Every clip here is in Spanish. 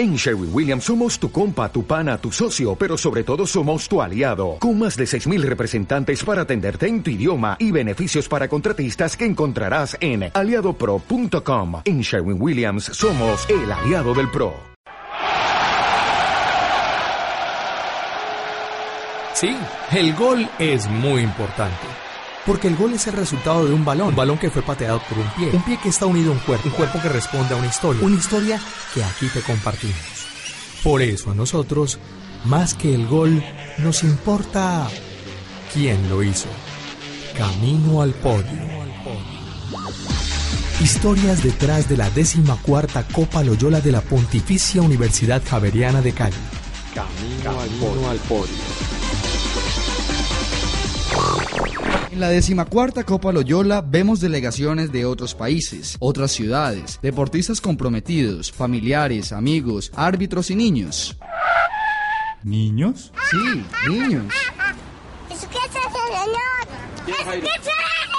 En Sherwin Williams somos tu compa, tu pana, tu socio, pero sobre todo somos tu aliado, con más de 6.000 representantes para atenderte en tu idioma y beneficios para contratistas que encontrarás en aliadopro.com. En Sherwin Williams somos el aliado del PRO. Sí, el gol es muy importante. Porque el gol es el resultado de un balón, un balón que fue pateado por un pie, un pie que está unido a un cuerpo, un cuerpo que responde a una historia, una historia que aquí te compartimos. Por eso a nosotros, más que el gol, nos importa quién lo hizo. Camino al podio. Historias detrás de la décima cuarta Copa Loyola de la Pontificia Universidad Javeriana de Cali. Camino, al podio. En la decimacuarta Copa Loyola vemos delegaciones de otros países, otras ciudades, deportistas comprometidos, familiares, amigos, árbitros y niños. ¿Niños? Sí, niños.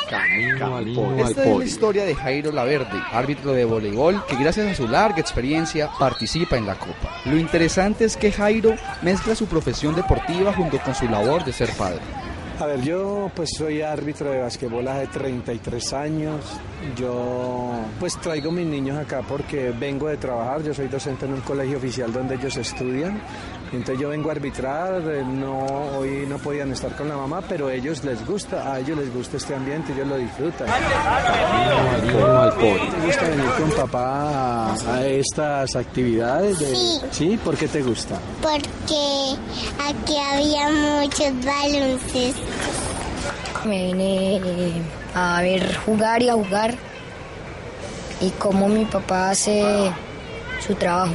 Camino al podio. Esta es la historia de Jairo Laverde, árbitro de voleibol que gracias a su larga experiencia participa en la Copa. Lo interesante es que Jairo mezcla su profesión deportiva junto con su labor de ser padre. A ver, yo pues soy árbitro de basquetbol hace 33 años. Yo pues traigo mis niños acá porque vengo de trabajar. Yo soy docente en un colegio oficial donde ellos estudian. Entonces yo vengo a arbitrar. eh, No, hoy no podían estar con la mamá, pero a ellos les gusta. A ellos les gusta este ambiente, ellos lo disfrutan. ¿Te gusta venir con papá a, a estas actividades? de- Sí. ¿Sí? ¿Por qué te gusta? porque aquí había muchos balones. Me vine eh, a ver jugar y a jugar y cómo mi papá hace su trabajo.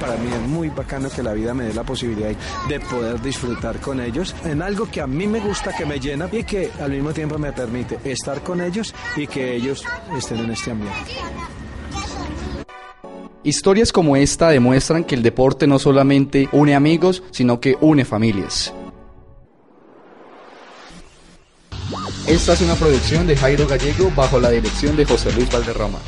Para mí es muy bacano que la vida me dé la posibilidad de poder disfrutar con ellos en algo que a mí me gusta, que me llena y que al mismo tiempo me permite estar con ellos y que ellos estén en este ambiente. Historias como esta demuestran que el deporte no solamente une amigos, sino que une familias. Esta es una producción de Jairo Gallego bajo la dirección de José Luis Valderrama.